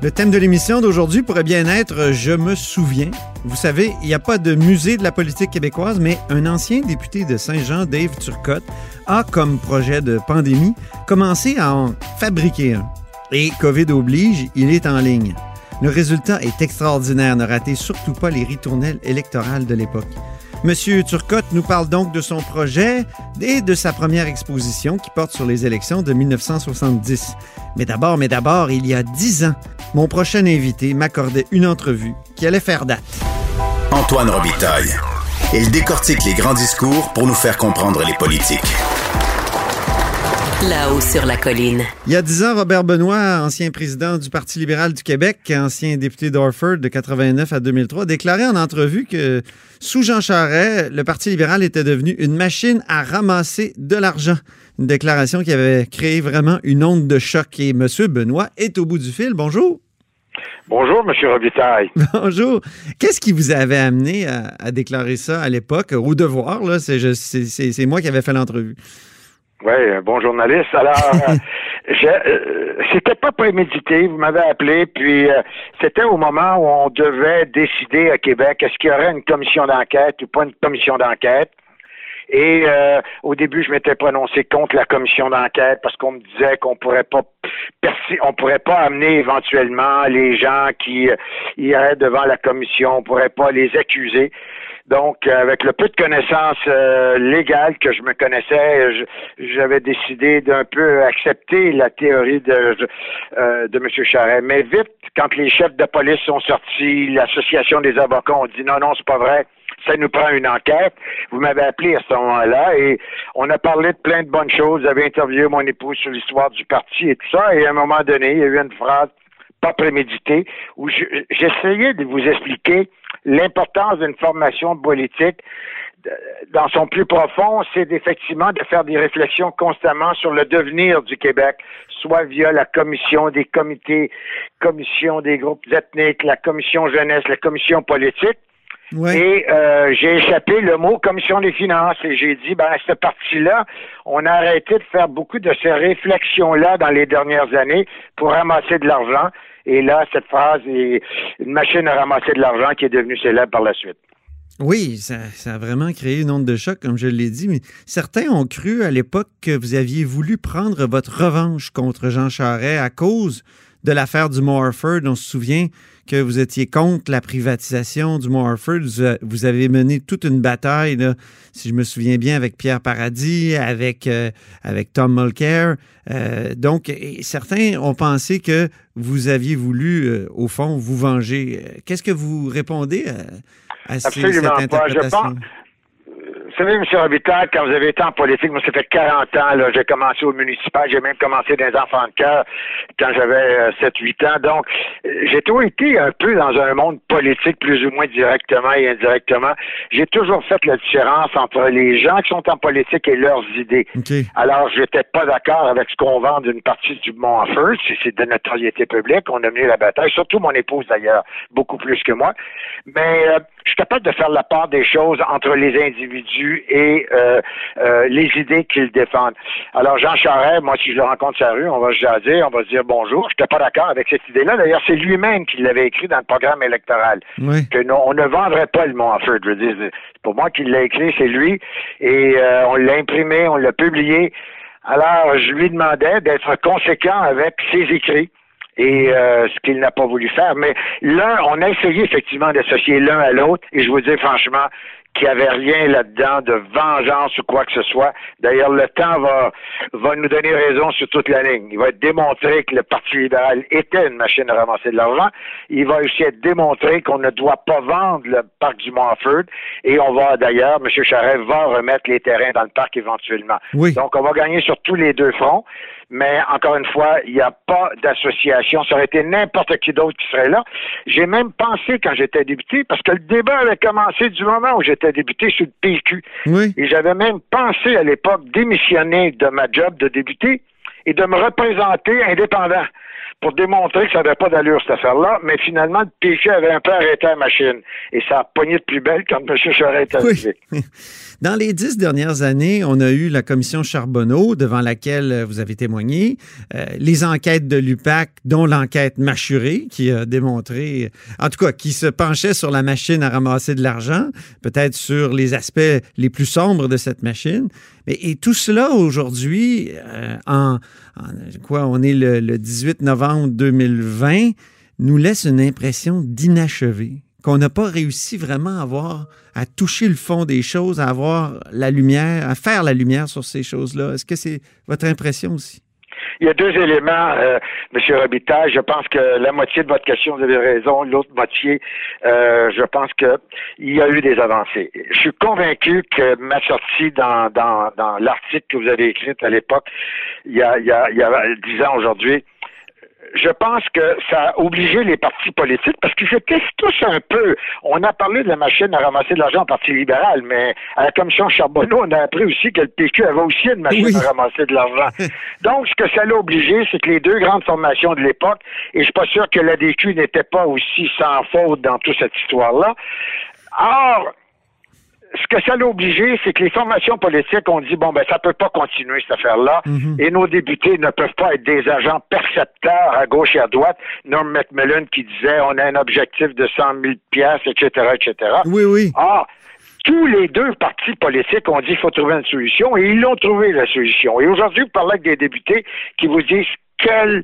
Le thème de l'émission d'aujourd'hui pourrait bien être Je me souviens. Vous savez, il n'y a pas de musée de la politique québécoise, mais un ancien député de Saint-Jean, Dave Turcotte, a comme projet de pandémie commencé à en fabriquer un. Et COVID oblige, il est en ligne. Le résultat est extraordinaire. Ne ratez surtout pas les ritournelles électorales de l'époque. Monsieur Turcotte nous parle donc de son projet et de sa première exposition qui porte sur les élections de 1970. Mais d'abord, mais d'abord, il y a dix ans, mon prochain invité m'accordait une entrevue qui allait faire date. Antoine Robitaille. Il décortique les grands discours pour nous faire comprendre les politiques. Là-haut sur la colline. Il y a dix ans, Robert Benoît, ancien président du Parti libéral du Québec, ancien député d'Orford de 89 à 2003, déclarait en entrevue que sous Jean Charest, le Parti libéral était devenu une machine à ramasser de l'argent. Une déclaration qui avait créé vraiment une onde de choc. Et M. Benoît est au bout du fil. Bonjour. Bonjour, M. Robitaille. Bonjour. Qu'est-ce qui vous avait amené à, à déclarer ça à l'époque, au devoir? C'est moi qui avais fait l'entrevue. Oui, un bon journaliste. Alors, euh, euh, c'était pas prémédité. Vous m'avez appelé, puis euh, c'était au moment où on devait décider à Québec est-ce qu'il y aurait une commission d'enquête ou pas une commission d'enquête? Et euh, au début, je m'étais prononcé contre la commission d'enquête parce qu'on me disait qu'on pourrait pas on pourrait pas amener éventuellement les gens qui euh, iraient devant la commission, on pourrait pas les accuser. Donc, euh, avec le peu de connaissances euh, légales que je me connaissais, je- j'avais décidé d'un peu accepter la théorie de, euh, de M. Charret. Mais vite, quand les chefs de police sont sortis, l'association des avocats ont dit non, non, c'est pas vrai. Ça nous prend une enquête. Vous m'avez appelé à ce moment-là et on a parlé de plein de bonnes choses. J'avais interviewé mon épouse sur l'histoire du parti et tout ça. Et à un moment donné, il y a eu une phrase pas préméditée où je- j'essayais de vous expliquer l'importance d'une formation politique dans son plus profond, c'est effectivement de faire des réflexions constamment sur le devenir du Québec, soit via la commission des comités, commission des groupes ethniques, la commission jeunesse, la commission politique. Ouais. Et euh, j'ai échappé le mot commission des finances et j'ai dit, ben, cette partie-là, on a arrêté de faire beaucoup de ces réflexions-là dans les dernières années pour ramasser de l'argent. Et là, cette phrase est une machine à ramasser de l'argent qui est devenue célèbre par la suite. Oui, ça, ça a vraiment créé une onde de choc, comme je l'ai dit, mais certains ont cru à l'époque que vous aviez voulu prendre votre revanche contre Jean Charest à cause de l'affaire du Mont Harford. On se souvient que vous étiez contre la privatisation du Mont Harford. Vous, vous avez mené toute une bataille, là, si je me souviens bien, avec Pierre Paradis, avec, euh, avec Tom Mulcair. Euh, donc, certains ont pensé que vous aviez voulu, euh, au fond, vous venger. Euh, Qu'est-ce que vous répondez à, à ces- cette pas. Je interprétation? pense- Vous savez, M. Robitaille, quand vous avez été en politique, moi, ça fait 40 ans, là, j'ai commencé au municipal, j'ai même commencé dans les enfants de cœur quand j'avais 7-8 ans. Donc, euh, j'ai toujours été un peu dans un monde politique, plus ou moins directement et indirectement. J'ai toujours fait la différence entre les gens qui sont en politique et leurs idées. OK. Alors, j'étais pas d'accord avec ce qu'on vend d'une partie du Mont Harford. C'est- C'est de notoriété publique. On a mené la bataille, surtout mon épouse d'ailleurs, beaucoup plus que moi. Mais euh, je suis capable de faire la part des choses entre les individus et euh, euh, les idées qu'ils défendent. Alors, Jean Charest, moi, si je le rencontre sur la rue, on va se jaser, on va se dire bonjour. Je n'étais pas d'accord avec cette idée-là. D'ailleurs, c'est lui-même qui l'avait écrit dans le programme électoral Oui. que non, on ne vendrait pas le Mont Harford. Je veux dire, c'est pas moi qui l'ai écrit, c'est lui. Et euh, on l'a imprimé, on l'a publié. Alors, je lui demandais d'être conséquent avec ses écrits et euh, ce qu'il n'a pas voulu faire. Mais l'un, on a essayé effectivement d'associer l'un à l'autre, et je vous dis franchement qu'il n'y avait rien là-dedans de vengeance ou quoi que ce soit. D'ailleurs, le temps va, va nous donner raison sur toute la ligne. Il va être démontré que le Parti libéral était une machine à ramasser de l'argent. Il va aussi être démontré qu'on ne doit pas vendre le parc du Montford. Et on va d'ailleurs, M. Charest va remettre les terrains dans le parc éventuellement. Oui. Donc, on va gagner sur tous les deux fronts. Mais encore une fois, il n'y a pas d'association. Ça aurait été n'importe qui d'autre qui serait là. J'ai même pensé quand j'étais député, parce que le débat avait commencé du moment où j'étais député sur le PQ. Oui. Et j'avais même pensé à l'époque démissionner de ma job de député et de me représenter indépendant pour démontrer que ça n'avait pas d'allure, cette affaire-là. Mais finalement, le PQ avait un peu arrêté la machine. Et ça a pogné de plus belle quand M. Charest est arrivé. Oui. Dans les dix dernières années, on a eu la commission Charbonneau, devant laquelle euh, vous avez témoigné, euh, les enquêtes de l'UPAC, dont l'enquête Machuré, qui a démontré, en tout cas, qui se penchait sur la machine à ramasser de l'argent, peut-être sur les aspects les plus sombres de cette machine. Mais, et tout cela aujourd'hui, euh, en, en, quoi, on est le, le 18 novembre 2020, nous laisse une impression d'inachevé qu'on n'a pas réussi vraiment à avoir, à toucher le fond des choses, à avoir la lumière, à faire la lumière sur ces choses-là. Est-ce que c'est votre impression aussi? Il y a deux éléments, euh, M. Robitaille. Je pense que la moitié de votre question, vous avez raison. L'autre moitié, euh, je pense qu'il y a eu des avancées. Je suis convaincu que ma sortie dans, dans, l'article que vous avez écrit à l'époque, il y a dix ans aujourd'hui, je pense que ça a obligé les partis politiques parce qu'ils étaient tous un peu. On a parlé de la machine à ramasser de l'argent au Parti libéral, mais à la commission Charbonneau, on a appris aussi que le PQ avait aussi une machine Oui. à ramasser de l'argent. Donc, ce que ça l'a obligé, c'est que les deux grandes formations de l'époque, et je suis pas sûr que la DQ n'était pas aussi sans faute dans toute cette histoire-là. Or, ce que ça l'a obligé, c'est que les formations politiques ont dit bon ben ça peut pas continuer cette affaire-là, et nos députés ne peuvent pas être des agents percepteurs à gauche et à droite. Norm Macmillan qui disait on a un objectif de 100 000 pièces, etc., etc. Oui, oui. Or, tous les deux partis politiques ont dit qu'il faut trouver une solution et ils l'ont trouvé la solution. Et aujourd'hui, vous parlez avec des députés qui vous disent quel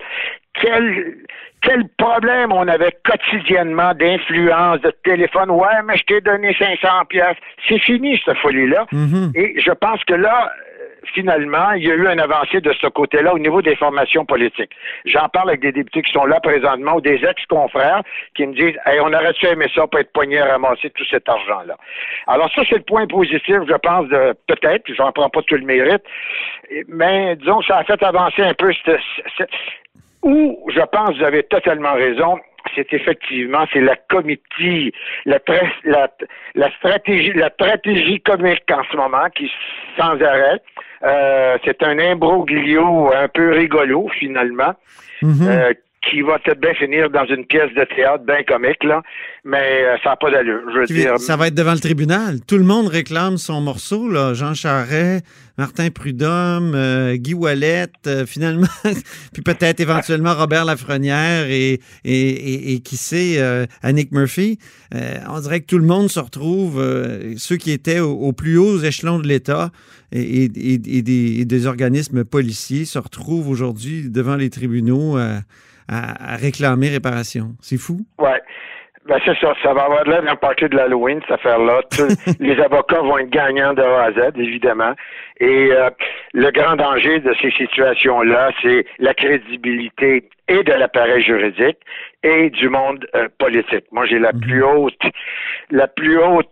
quel quel problème on avait quotidiennement d'influence, de téléphone? Ouais, mais je t'ai donné 500 pièces. C'est fini cette folie-là. Mhm. Et je pense que là, euh, finalement, il y a eu un avancé de ce côté-là au niveau des formations politiques. J'en parle avec des députés qui sont là présentement ou des ex-confrères qui me disent hey, on aurait-tu aimé ça pour être poigné à ramasser tout cet argent-là. Alors ça, c'est le point positif, je pense, de peut-être, j'en prends pas tout le mérite, mais disons que ça a fait avancer un peu cette, cette- où je pense vous avez totalement raison, c'est effectivement c'est la comitie, la, tra- la, la stratégie, la stratégie comique en ce moment qui sans arrêt. Euh, c'est un imbroglio un peu rigolo finalement. Mhm. euh, qui va peut-être bien finir dans une pièce de théâtre bien comique, là, mais euh, ça n'a pas d'allure. Je veux dire, Ça va être devant le tribunal. Tout le monde réclame son morceau, là. Jean Charest, Martin Prudhomme, euh, Guy Wallet, euh, finalement, puis peut-être éventuellement Robert Lafrenière et, et, et, et qui sait, Annick Murphy. On dirait que tout le monde se retrouve, ceux qui étaient au, au plus hauts échelons de l'État et, des, et des organismes policiers se retrouvent aujourd'hui devant les tribunaux à, réclamer réparation. C'est fou. Ouais. Ben c'est ça, ça va avoir l'air d'un party de l'Halloween, cette affaire-là. Les avocats vont être gagnants de A à Z, évidemment. Et euh, le grand danger de ces situations-là, c'est la crédibilité et de l'appareil juridique et du monde euh, politique. Moi, j'ai la plus haute, la plus haute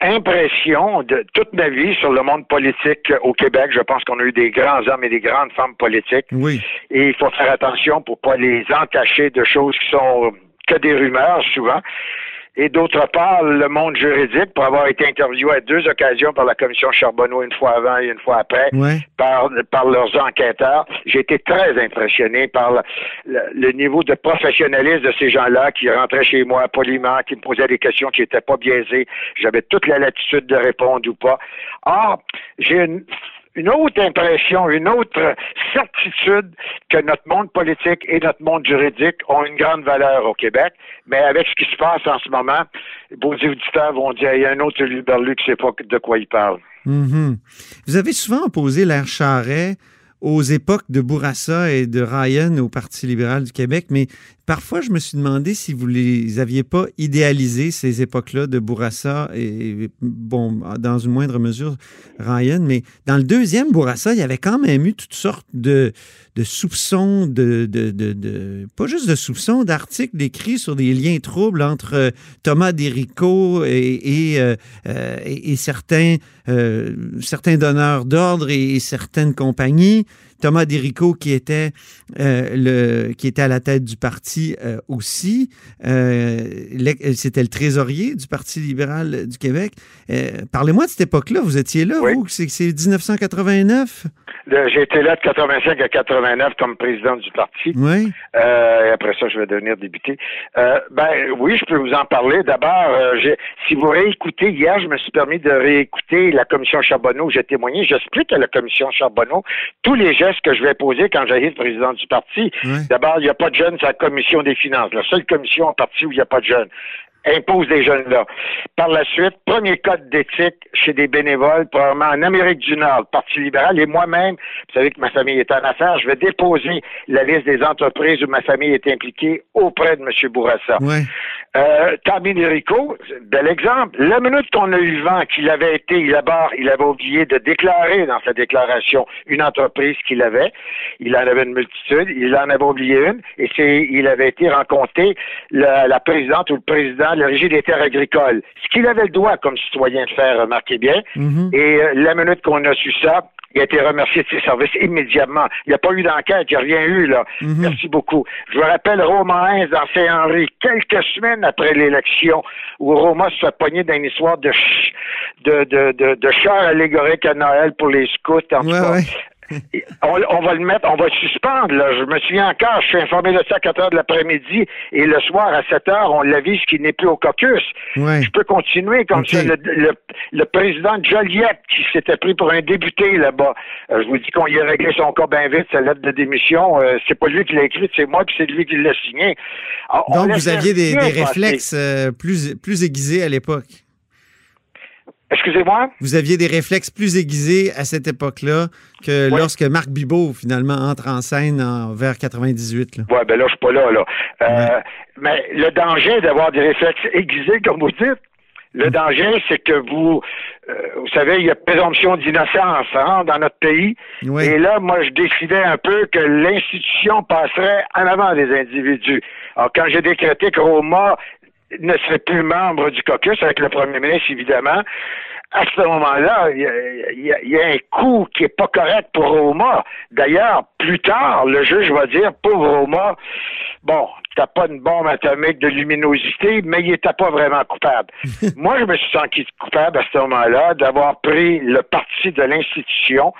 impression de toute ma vie sur le monde politique au Québec. Je pense qu'on a eu des grands hommes et des grandes femmes politiques. Oui. Et il faut faire attention pour pas les entacher de choses qui sont que des rumeurs souvent. Et d'autre part, le monde juridique, pour avoir été interviewé à deux occasions par la commission Charbonneau, une fois avant et une fois après, Ouais. par, par leurs enquêteurs, j'ai été très impressionné par le, le- le niveau de professionnalisme de ces gens-là qui rentraient chez moi poliment, qui me posaient des questions qui n'étaient pas biaisées. J'avais toute la latitude de répondre ou pas. Or, j'ai une, une autre impression, une autre certitude que notre monde politique et notre monde juridique ont une grande valeur au Québec, mais avec ce qui se passe en ce moment, vos auditeurs vont dire, il y a un autre Luberlu qui ne sait pas de quoi il parle. Mhm. Vous avez souvent opposé l'air Charret aux époques de Bourassa et de Ryan au Parti libéral du Québec, mais parfois je me suis demandé si vous les aviez pas idéalisé ces époques-là de Bourassa et, bon, dans une moindre mesure, Ryan, mais dans le deuxième Bourassa, il y avait quand même eu toutes sortes de, de soupçons, de, de, de, pas juste de soupçons, d'articles écrits sur des liens troubles entre euh, Thomas Derico euh, euh, et- et certains, certains donneurs d'ordre et certaines compagnies. Thomas Derico qui était le qui était à la tête du parti aussi. C'était le trésorier du Parti libéral du Québec. Parlez-moi de cette époque-là. Vous étiez là, vous? C'est 1989? J'ai été là de 85 à 89 comme président du parti. Oui. Euh, et après ça, je vais devenir député. Euh, ben oui, je peux vous en parler. D'abord, euh, si vous réécoutez, hier, je me suis permis de réécouter la commission Charbonneau où j'ai témoigné. J'explique à la commission Charbonneau tous les gestes que je vais poser quand j'arrive président du parti. D'abord, il n'y a pas de jeunes à la commission des finances. La seule commission en parti où il n'y a pas de jeunes impose des jeunes-là. Par la suite, premier code d'éthique chez des bénévoles, probablement en Amérique du Nord, Parti libéral, et moi-même, vous savez que ma famille est en affaires, je vais déposer la liste des entreprises où ma famille est impliquée auprès de M. Bourassa. Ouais. Euh, Rico, bel exemple. La minute qu'on a eu vent qu'il avait été là-bas, il avait oublié de déclarer dans sa déclaration une entreprise qu'il avait. Il en avait une multitude, il en avait oublié une, et c'est, il avait été rencontré la, la présidente ou le président de la Régie des terres agricoles. Ce qu'il avait le droit comme citoyen de faire, remarquez bien. Mhm. Et euh, la minute qu'on a su ça, il a été remercié de ses services immédiatement. Il n'y a pas eu d'enquête, il n'y a rien eu, là. Mhm. Merci beaucoup. Je vous rappelle Romain Hens dans Saint-Henri, quelques semaines après l'élection, où Roma se fait pogner dans une histoire de, de, de, de, de char allégorique à Noël pour les scouts, en tout cas on, va le mettre, on va le suspendre. Là. Je me souviens encore, je suis informé de ça à 4 heures de l'après-midi et le soir à 7 heures, on l'avise qu'il n'est plus au caucus. Je peux continuer comme ça. Le, président Joliette qui s'était pris pour un débuté là-bas, euh, je vous dis qu'on y a réglé son cas bien vite, sa lettre de démission. Euh, c'est pas lui qui l'a écrite, c'est moi, puis c'est lui qui l'a signé. Donc vous aviez des, réflexes euh, plus, plus aiguisés à l'époque. Excusez-moi? Vous aviez des réflexes plus aiguisés à cette époque-là que lorsque Marc Bibot, finalement, entre en scène en, vers 98. Oui, ben là, je suis pas là. là. Euh, mais le danger d'avoir des réflexes aiguisés, comme vous dites, le mm. danger, c'est que vous, euh, vous savez, il y a présomption d'innocence hein, dans notre pays. Et là, moi, je décidais un peu que l'institution passerait en avant des individus. Alors, quand j'ai décrété que Roma ne serait plus membre du caucus avec le premier ministre, évidemment, à ce moment-là, il y, a un coup qui est pas correct pour Roma. D'ailleurs, plus tard, le juge va dire, pauvre Roma, bon, t'as pas une bombe atomique de luminosité, mais il était pas vraiment coupable. Moi, je me suis senti coupable à ce moment-là d'avoir pris le parti de l'institution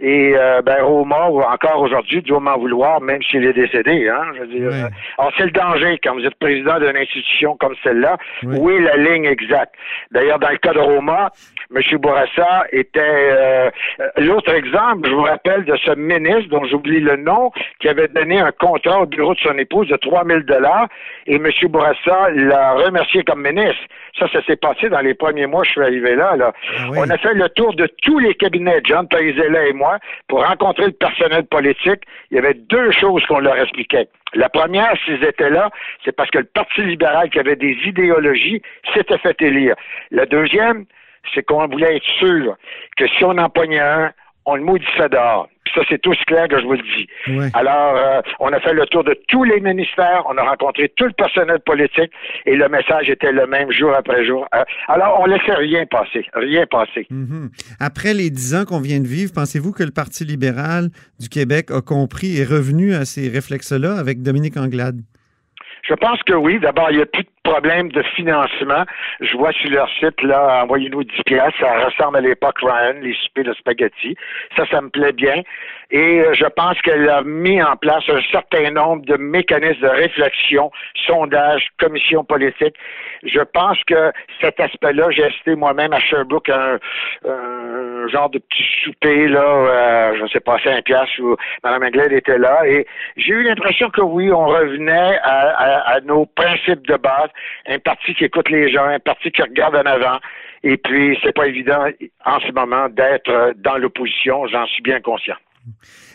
et euh, ben Roma, encore aujourd'hui, doit m'en vouloir, même s'il est décédé. Hein, je veux dire. Alors, c'est le danger quand vous êtes président d'une institution comme celle-là. Où est la ligne exacte? D'ailleurs, dans le cas de Roma, M. Bourassa était euh, l'autre exemple, je vous rappelle, de ce ministre dont j'oublie le nom, qui avait donné un contrat au bureau de son épouse de 3 000 dollars et M. Bourassa l'a remercié comme ministre. Ça, ça s'est passé dans les premiers mois je suis arrivé là. là. Ah On a fait le tour de tous les cabinets, John Parizella et moi, pour rencontrer le personnel politique. Il y avait deux choses qu'on leur expliquait. La première, s'ils étaient là, c'est parce que le Parti libéral, qui avait des idéologies, s'était fait élire. La deuxième, c'est qu'on voulait être sûr que si on en pognait un, on le maudissait dehors. Ça, c'est tout clair que je vous le dis. Alors, euh, on a fait le tour de tous les ministères, on a rencontré tout le personnel politique et le message était le même jour après jour. Euh, alors, on laissait rien passer, rien passer. Mhm. Après les dix ans qu'on vient de vivre, pensez-vous que le Parti libéral du Québec a compris et revenu à ces réflexes-là avec Dominique Anglade? Je pense que oui. D'abord, il y a plus de problème de financement. Je vois sur leur site, là, envoyez-nous 10 piastres. Ça ressemble à l'époque Ryan, les soupers de spaghetti. Ça, ça me plaît bien. Et euh, je pense qu'elle a mis en place un certain nombre de mécanismes de réflexion, sondage, commission politique. Je pense que cet aspect-là, j'ai assisté moi-même à Sherbrooke un, un, genre de petit souper, là, euh, je ne sais pas, 5 piastres, où Mme Anglade était là. Et j'ai eu l'impression que oui, on revenait à, à nos principes de base un parti qui écoute les gens, un parti qui regarde en avant. Et puis, c'est pas évident en ce moment d'être dans l'opposition, j'en suis bien conscient.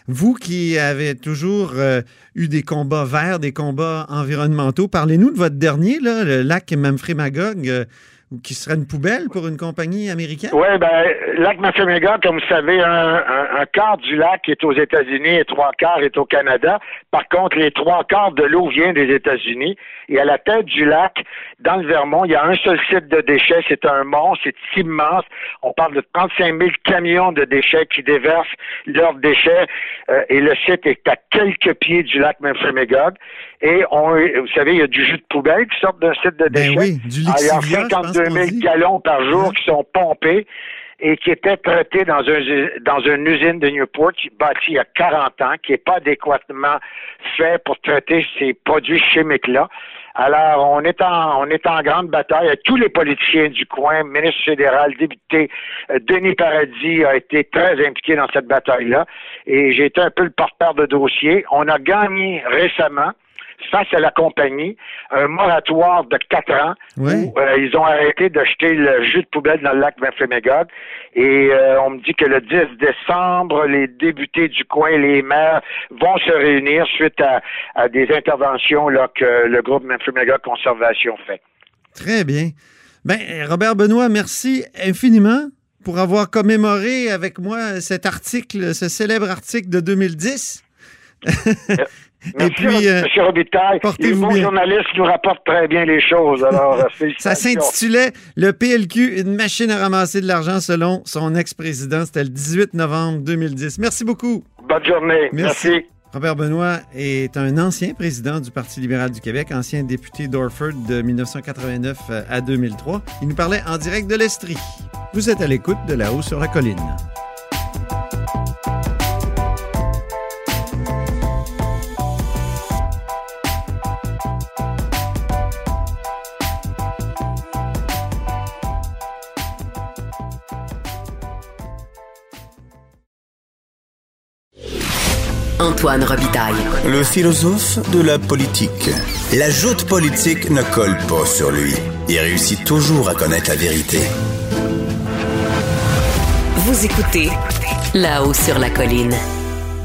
Vous qui avez toujours euh, eu des combats verts, des combats environnementaux, parlez-nous de votre dernier, le lac Mamfré-Magog. Euh, ou qui serait une poubelle pour une compagnie américaine? Oui, ben, lac Massaméga, comme vous savez, un, un, un, quart du lac est aux États-Unis et trois quarts est au Canada. Par contre, les trois quarts de l'eau vient des États-Unis. Et à la tête du lac, dans le Vermont, il y a un seul site de déchets. C'est un mont, c'est immense. On parle de 35 000 camions de déchets qui déversent leurs déchets. Euh, et le site est à quelques pieds du lac Memphremagog. Et on, vous savez, il y a du jus de poubelle qui sort d'un site de déchets. Ben oui, du Ah, il y a 52 000 gallons par jour Hein? qui sont pompés et qui étaient traités dans, un, dans une usine de Newport bâtie il y a 40 ans, qui n'est pas adéquatement fait pour traiter ces produits chimiques-là. Alors, on est en on est en grande bataille. Tous les politiciens du coin, ministre fédéral, député, euh, Denis Paradis a été très impliqué dans cette bataille-là. Et j'ai été un peu le porteur de dossier. On a gagné récemment face à la compagnie un moratoire de quatre ans Oui. où euh, ils ont arrêté de jeter le jus de poubelle dans le lac Memphremagog. Et euh, on me dit que le 10 décembre, les députés du coin, les maires vont se réunir suite à, à des interventions là, que le groupe Memphremagog Conservation fait. Très bien. Ben, Robert Benoît, merci infiniment pour avoir commémoré avec moi cet article, ce célèbre article de 2010. Merci, puis, euh, M. Robitaille. Les bons bien. journalistes nous rapportent très bien les choses. Alors, euh, Ça s'intitulait Le PLQ, une machine à ramasser de l'argent selon son ex-président. C'était le 18 novembre 2010. Merci beaucoup. Bonne journée. Merci. Merci. Robert Benoît est un ancien président du Parti libéral du Québec, ancien député d'Orford de 1989 à 2003. Il nous parlait en direct de l'Estrie. Vous êtes à l'écoute de là-haut sur la colline. Antoine Robitaille. Le philosophe de la politique. La joute politique ne colle pas sur lui. Il réussit toujours à connaître la vérité. Vous écoutez là-haut sur la colline.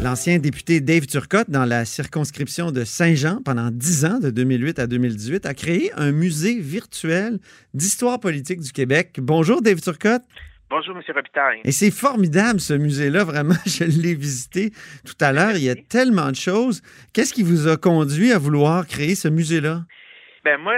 L'ancien député Dave Turcotte, dans la circonscription de Saint-Jean, pendant 10 ans, de 2008 à 2018, a créé un musée virtuel d'histoire politique du Québec. Bonjour, Dave Turcotte. Bonjour, M. Robitaille. Et c'est formidable, ce musée-là, vraiment. Je l'ai visité tout à l'heure. Il y a tellement de choses. Qu'est-ce qui vous a conduit à vouloir créer ce musée-là? Ben moi,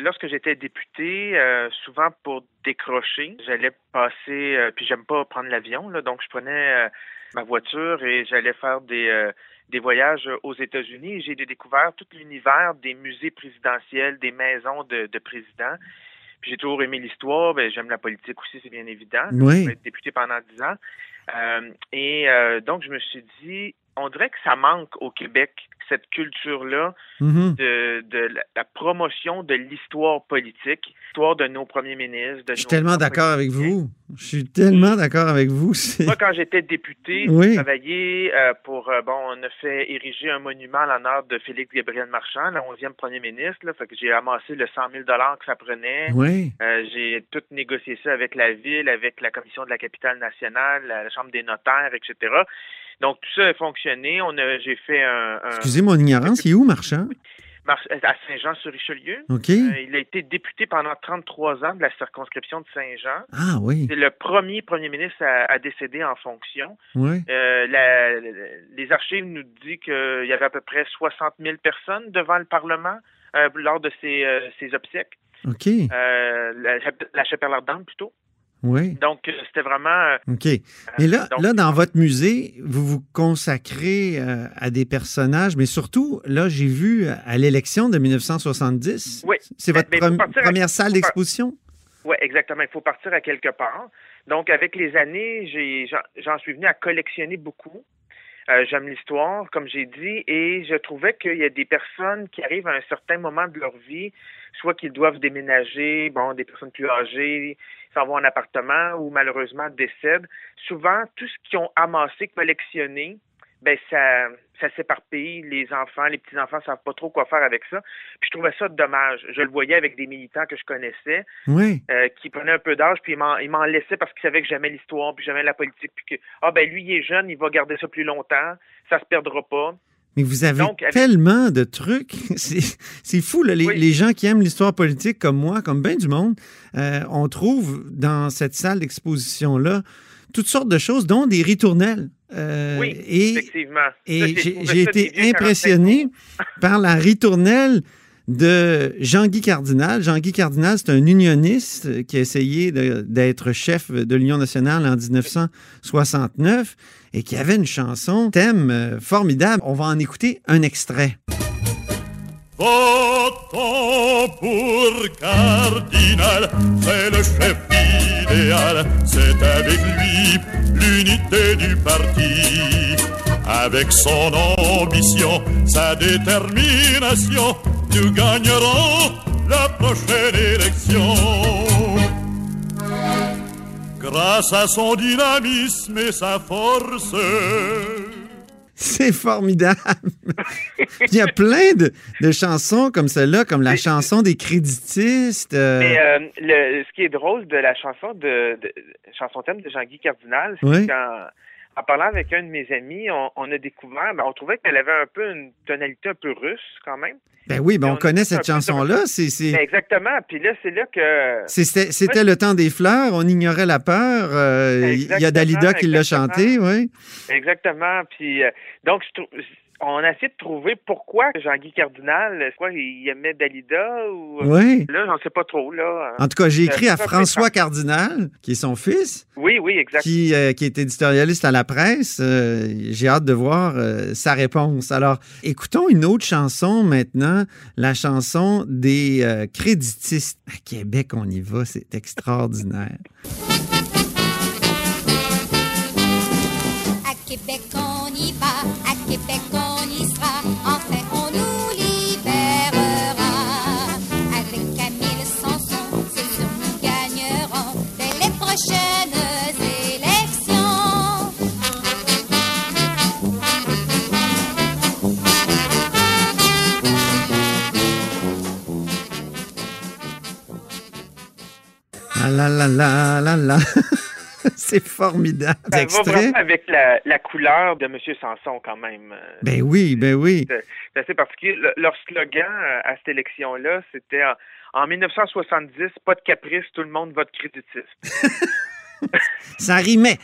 lorsque j'étais député, euh, souvent pour décrocher, j'allais passer, euh, puis j'aime pas prendre l'avion, là, donc je prenais euh, ma voiture et j'allais faire des, des voyages aux États-Unis. J'ai découvert tout l'univers des musées présidentiels, des maisons de, de présidents. J'ai toujours aimé l'histoire, ben, j'aime la politique aussi, c'est bien évident. Oui. J'ai été député pendant dix ans. Euh, et euh, donc, je me suis dit, on dirait que ça manque au Québec, cette culture-là Mhm. de, de la, la promotion de l'histoire politique, l'histoire de nos premiers ministres. De Je suis tellement d'accord avec vous. Je suis tellement d'accord avec vous. Moi, quand j'étais député, Oui. j'ai travaillé euh, pour, euh, bon, on a fait ériger un monument à l'honneur de Félix Gabriel Marchand, le 11e premier ministre, là, fait que j'ai amassé le 100 000 que ça prenait. Oui. Euh, j'ai tout négocié ça avec la ville, avec la commission de la capitale nationale, la, la chambre des notaires, etc. Donc tout ça a fonctionné. On a, j'ai fait un, un Excusez mon ignorance, il est où, Marchand? marche- à Saint-Jean-sur-Richelieu. OK. Euh, il a été député pendant 33 ans de la circonscription de Saint-Jean. Ah oui, C'est le premier premier ministre à, à décéder en fonction. oui. Euh, la- les archives nous disent qu'il y avait à peu près 60 000 personnes devant le Parlement euh, lors de ses, euh, ses obsèques. OK. Euh, la, la chapelle ardente plutôt. Oui. Donc, euh, c'était vraiment... euh, OK. Et là, donc- là, dans votre musée, vous vous consacrez euh, à des personnages, mais surtout, là, j'ai vu euh, à l'élection de 1970. Oui. C'est votre Mais- mais à- première salle d'exposition? Oui, exactement. Il faut partir à quelque part. Donc, avec les années, j'en suis venu à collectionner beaucoup. Euh, j'aime l'histoire, comme j'ai dit, et je trouvais qu'il y a des personnes qui arrivent à un certain moment de leur vie, soit qu'ils doivent déménager, bon, des personnes plus âgées, s'en vont en appartement ou malheureusement décèdent. Souvent, tout ce qu'ils ont amassé, collectionné, ben ça, ça s'éparpille. Les enfants, les petits-enfants savent pas trop quoi faire avec ça. Puis je trouvais ça dommage. Je le voyais avec des militants que je connaissais, Oui. euh, qui prenaient un peu d'âge, puis ils m'en, ils m'en laissaient parce qu'ils savaient que j'aimais l'histoire, puis j'aimais la politique, puis que, ah ben lui, il est jeune, il va garder ça plus longtemps, ça se perdra pas. Mais vous avez Donc, avec- tellement de trucs. C'est c'est fou, là. Les, Oui. les gens qui aiment l'histoire politique comme moi, comme bien du monde, euh, on trouve dans cette salle d'exposition-là toutes sortes de choses, dont des ritournelles. Euh, Oui, et effectivement. Et j'ai été impressionné par la ritournelle de Jean-Guy Cardinal. Jean-Guy Cardinal, c'est un unioniste qui a essayé d'être chef de l'Union nationale en 1969 et qui avait une chanson, thème euh, formidable. On va en écouter un extrait. Votons pour Cardinal, c'est le chef idéal, c'est avec lui l'unité du parti. Avec son ambition, sa détermination, nous gagnerons la prochaine élection. Grâce à son dynamisme et sa force. C'est formidable. Il y a plein de, de chansons comme celle-là, comme la Mais- chanson des créditistes. euh, Mais euh, le, ce qui est drôle de la chanson de, de chanson thème de Jean-Guy Cardinal, c'est Oui. qu'en en parlant avec un de mes amis, on, on a découvert, ben, on trouvait qu'elle avait un peu une tonalité un peu russe quand même. ben oui, ben on connaît cette de- chanson-là. C'est, c'est- Ben, exactement. Puis là, c'est là que C'était c'était le temps des fleurs, on ignorait la peur. euh, Il y a Dalida qui l'a chanté, oui. exactement. Puis euh, donc je trou- on a essayé de trouver pourquoi Jean-Guy Cardinal, est-ce quoi, il aimait Dalida ou Oui. là, j'en sais pas trop là. En tout cas, j'ai écrit à Euh, François Cardinal, qui est son fils, Oui, oui, exact. qui, euh, qui est éditorialiste à la presse. Euh, j'ai hâte de voir euh, sa réponse. Alors, écoutons une autre chanson maintenant, la chanson des euh, créditistes. À Québec, on y va, c'est extraordinaire. À Québec Ah là là là là là. c'est formidable. Ça va vraiment avec la, la couleur de M. Sanson quand même. Ben oui, ben oui. C'est assez particulier. Le- leur slogan euh, à cette élection-là, c'était en, en 1970, pas de caprice, tout le monde vote créditiste. Ça rimait.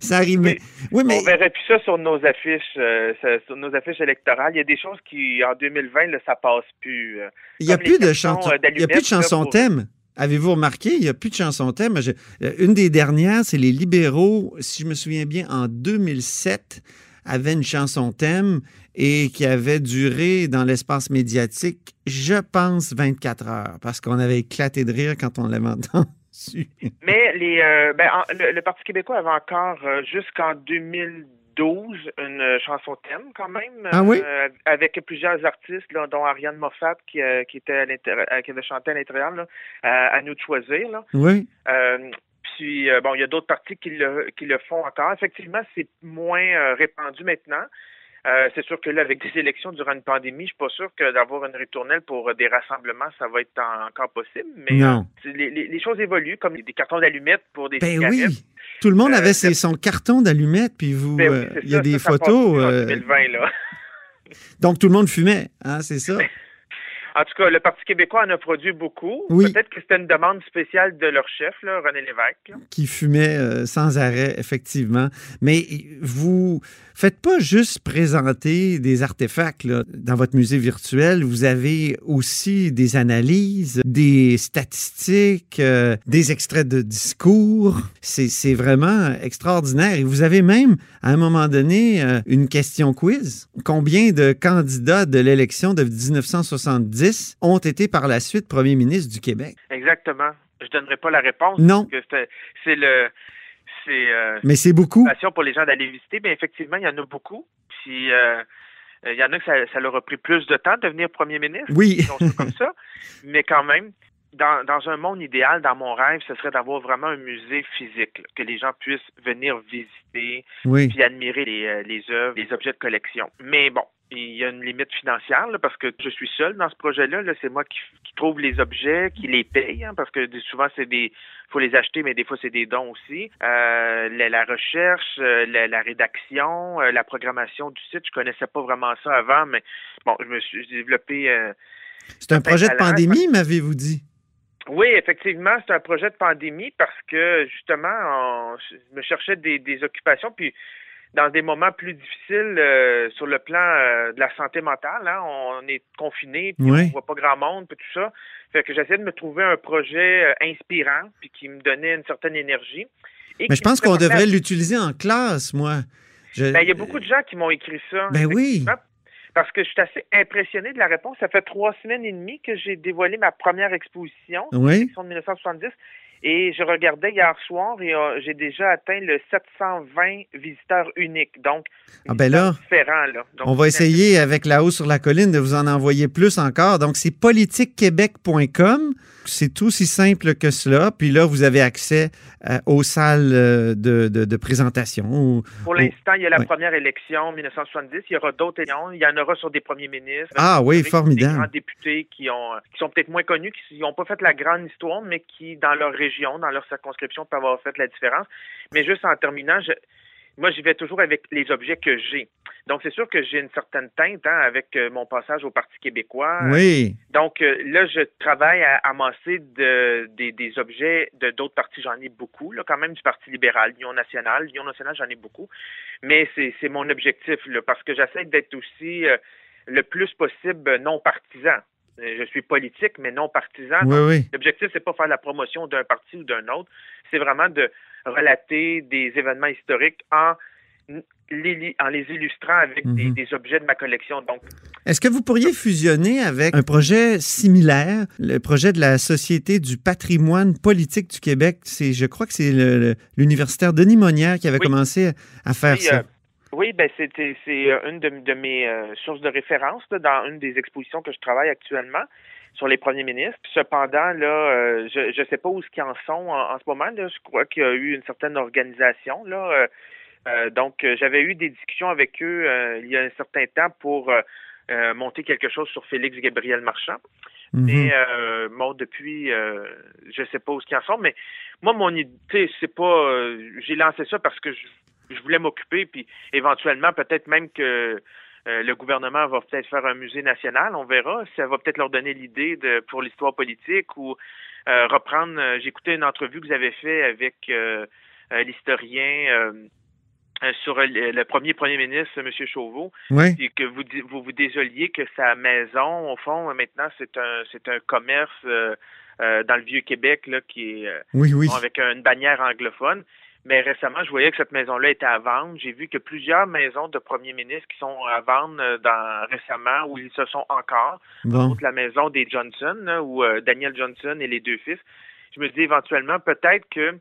Ça rimait. Oui, mais On verrait plus ça sur nos affiches, euh, sur nos affiches électorales. Il y a des choses qui, en 2020, là, ça passe plus. euh. il n'y a plus de chansons. Il y a plus de chansons thème. Avez-vous remarqué, il n'y a plus de chansons thème? Euh, une des dernières, c'est les libéraux, si je me souviens bien, en 2007, avaient une chanson thème et qui avait duré dans l'espace médiatique, je pense, 24 heures, parce qu'on avait éclaté de rire quand on l'avait entendu. Mais les, euh, ben, en- le, Parti québécois avait encore euh, jusqu'en 2012 une euh, chanson thème quand même. Ah oui? euh, avec plusieurs artistes, là, dont Ariane Moffat qui, euh, qui était à qui avait chanté à l'intérieur, à, à nous de choisir. Là. Oui. Puis bon, il y a d'autres partis qui le qui le font encore. Effectivement, c'est moins répandu maintenant. Euh, c'est sûr que là, avec des élections durant une pandémie, je suis pas sûr que d'avoir une ritournelle pour euh, des rassemblements, ça va être en- encore possible. Mais Non. euh, les, les- les choses évoluent, comme des cartons d'allumettes pour des Ben oui. Tout le monde avait ses- son carton d'allumette, puis vous, Ben oui, il y a ça, des ça, ça photos. euh, 2020, là. donc tout le monde fumait, hein, c'est ça. En tout cas, le Parti québécois en a produit beaucoup. Oui. Peut-être que c'était une demande spéciale de leur chef, là, René Lévesque. là. qui fumait euh, sans arrêt, effectivement. Mais vous faites pas juste présenter des artefacts là. dans votre musée virtuel. Vous avez aussi des analyses, des statistiques, euh, des extraits de discours. C'est c'est vraiment extraordinaire. Et vous avez même, à un moment donné, euh, une question quiz. Combien de candidats de l'élection de 1970 ont été par la suite premier ministre du Québec? Exactement. Je donnerai pas la réponse. Non. c'est- le... C'est... euh, Mais c'est beaucoup. passion pour les gens d'aller visiter, mais effectivement, il y en a beaucoup. Puis euh, euh, il y en a que ça, ça leur a pris plus de temps de devenir premier ministre. Oui. comme ça. Mais quand même, dans, dans un monde idéal, dans mon rêve, ce serait d'avoir vraiment un musée physique, là, que les gens puissent venir visiter, Oui. puis admirer les, euh, les œuvres, les objets de collection. Mais bon, il y a une limite financière là, parce que je suis seul dans ce projet-là. Là, c'est moi qui, qui trouve les objets, qui les paye, hein, parce que souvent c'est des, faut les acheter, mais des fois c'est des dons aussi. Euh, la, la recherche, euh, la, la rédaction, euh, la programmation du site, je connaissais pas vraiment ça avant, mais bon, je me suis développé. euh, C'est un projet de pandémie, m'avez-vous dit? oui, effectivement, c'est un projet de pandémie parce que justement, on, je me cherchais des, des occupations, puis dans des moments plus difficiles euh, sur le plan euh, de la santé mentale, hein, on est confiné, puis Oui. on voit pas grand monde, puis tout ça. Fait que j'essayais de me trouver un projet euh, inspirant, puis qui me donnait une certaine énergie. Et Mais je pense qu'on devrait l'utiliser en classe, moi. Je- Ben, il y a beaucoup de gens qui m'ont écrit ça. Ben oui. Parce que je suis assez impressionné de la réponse. Ça fait trois semaines et demie que j'ai dévoilé ma première exposition, Oui. de 1970. Et je regardais hier soir et euh, j'ai déjà atteint le 720 visiteurs uniques. Donc, Ah ben là, différents, là. Donc, On va essayer avec la hausse sur la colline de vous en envoyer plus encore. Donc, c'est politiquequebec.com. C'est aussi simple que cela. Puis là, vous avez accès euh, aux salles euh, de, de- de présentation. ou- Pour l'instant, il y a la première élection, 1970. Il y aura d'autres élections. Il y en aura sur des premiers ministres. Ah oui, Des formidable. grands députés qui ont qui sont peut-être moins connus, qui n'ont pas fait la grande histoire, mais qui, dans leur région, dans leur circonscription, peuvent avoir fait la différence. Mais juste en terminant, je, moi, j'y vais toujours avec les objets que j'ai. Donc, c'est sûr que j'ai une certaine teinte hein, avec euh, mon passage au Parti québécois. Oui. Donc, euh, là, je travaille à amasser de, des, des objets de d'autres partis. J'en ai beaucoup, là, quand même du Parti libéral, l'Union nationale. L'Union nationale, j'en ai beaucoup. Mais c'est mon objectif, là, parce que j'essaie d'être aussi euh, le plus possible non partisan. Euh, Je suis politique, mais non partisan. Oui, oui. L'objectif, c'est pas faire la promotion d'un parti ou d'un autre. C'est vraiment de relater des événements historiques en les, en les illustrant avec des, Mhm. des objets de ma collection. Donc, Est-ce que vous pourriez fusionner avec un projet similaire, le projet de la Société du patrimoine politique du Québec? C'est, je crois que c'est l'universitaire Denis Monnière qui avait Oui. commencé à faire ça. euh, oui, ben c'était c'est euh, une de, de mes euh, sources de référence là, dans une des expositions que je travaille actuellement sur les premiers ministres. Cependant, là, euh, je ne sais pas où ce qu'ils en sont en, en ce moment. Là, je crois qu'il y a eu une certaine organisation. Là, euh, euh, donc, euh, j'avais eu des discussions avec eux euh, il y a un certain temps pour monter quelque chose sur Félix Gabriel Marchand. Mais euh, bon, depuis, euh, je sais pas où ce qu'ils en sont, mais moi, mon idée, c'est pas. euh, J'ai lancé ça parce que je, je voulais m'occuper, puis éventuellement, peut-être même que euh, le gouvernement va peut-être faire un musée national, on verra. Ça va peut-être leur donner l'idée de pour l'histoire politique ou euh, reprendre. euh, écouté une entrevue que vous avez fait avec euh, euh, l'historien. sur le, premier premier ministre, M. Chauveau, Oui. et que vous vous vous désoliez que sa maison, au fond, maintenant, c'est un c'est un commerce euh, euh, dans le vieux Québec là qui est euh, Oui, oui. bon, avec une bannière anglophone. Mais récemment, je voyais que cette maison-là était à vendre. J'ai vu que plusieurs maisons de premiers ministres qui sont à vendre euh, dans récemment où ils se sont encore. Bon. Entre la maison des Johnson, là, où euh, Daniel Johnson et les deux fils. Je me dis éventuellement peut-être que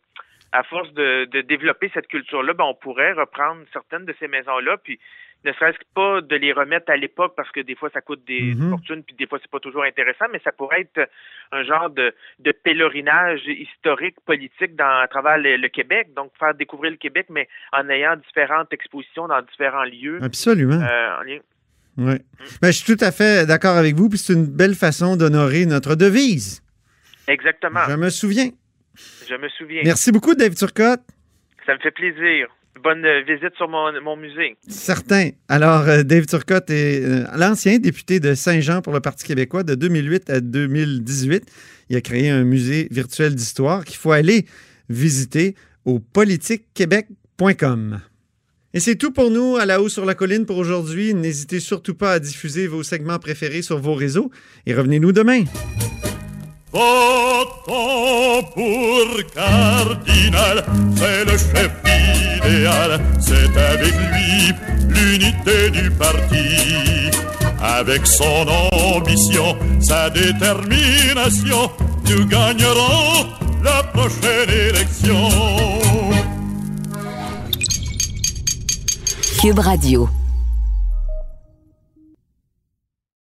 à force de, de développer cette culture-là, ben, on pourrait reprendre certaines de ces maisons-là, puis ne serait-ce que pas de les remettre à l'époque parce que des fois ça coûte des Mhm. fortunes, puis des fois c'est pas toujours intéressant, mais ça pourrait être un genre de, de pèlerinage historique, politique dans, à travers le, le Québec, donc faire découvrir le Québec, mais en ayant différentes expositions dans différents lieux. Absolument. euh, en lien- Oui. Ben, je suis tout à fait d'accord avec vous, puis c'est une belle façon d'honorer notre devise. Exactement, Je me souviens. je me souviens. Merci beaucoup, Dave Turcotte. Ça me fait plaisir. Bonne euh, visite sur mon, musée. Certain. Alors, euh, Dave Turcotte est euh, l'ancien député de Saint-Jean pour le Parti québécois de 2008 à 2018. Il a créé un musée virtuel d'histoire qu'il faut aller visiter au politiquequebec.com. Et c'est tout pour nous à la haut sur la colline pour aujourd'hui. N'hésitez surtout pas à diffuser vos segments préférés sur vos réseaux et revenez-nous demain. Votons pour Cardinal, c'est le chef idéal, c'est avec lui l'unité du parti. Avec son ambition, sa détermination, nous gagnerons la prochaine élection. Cube Radio.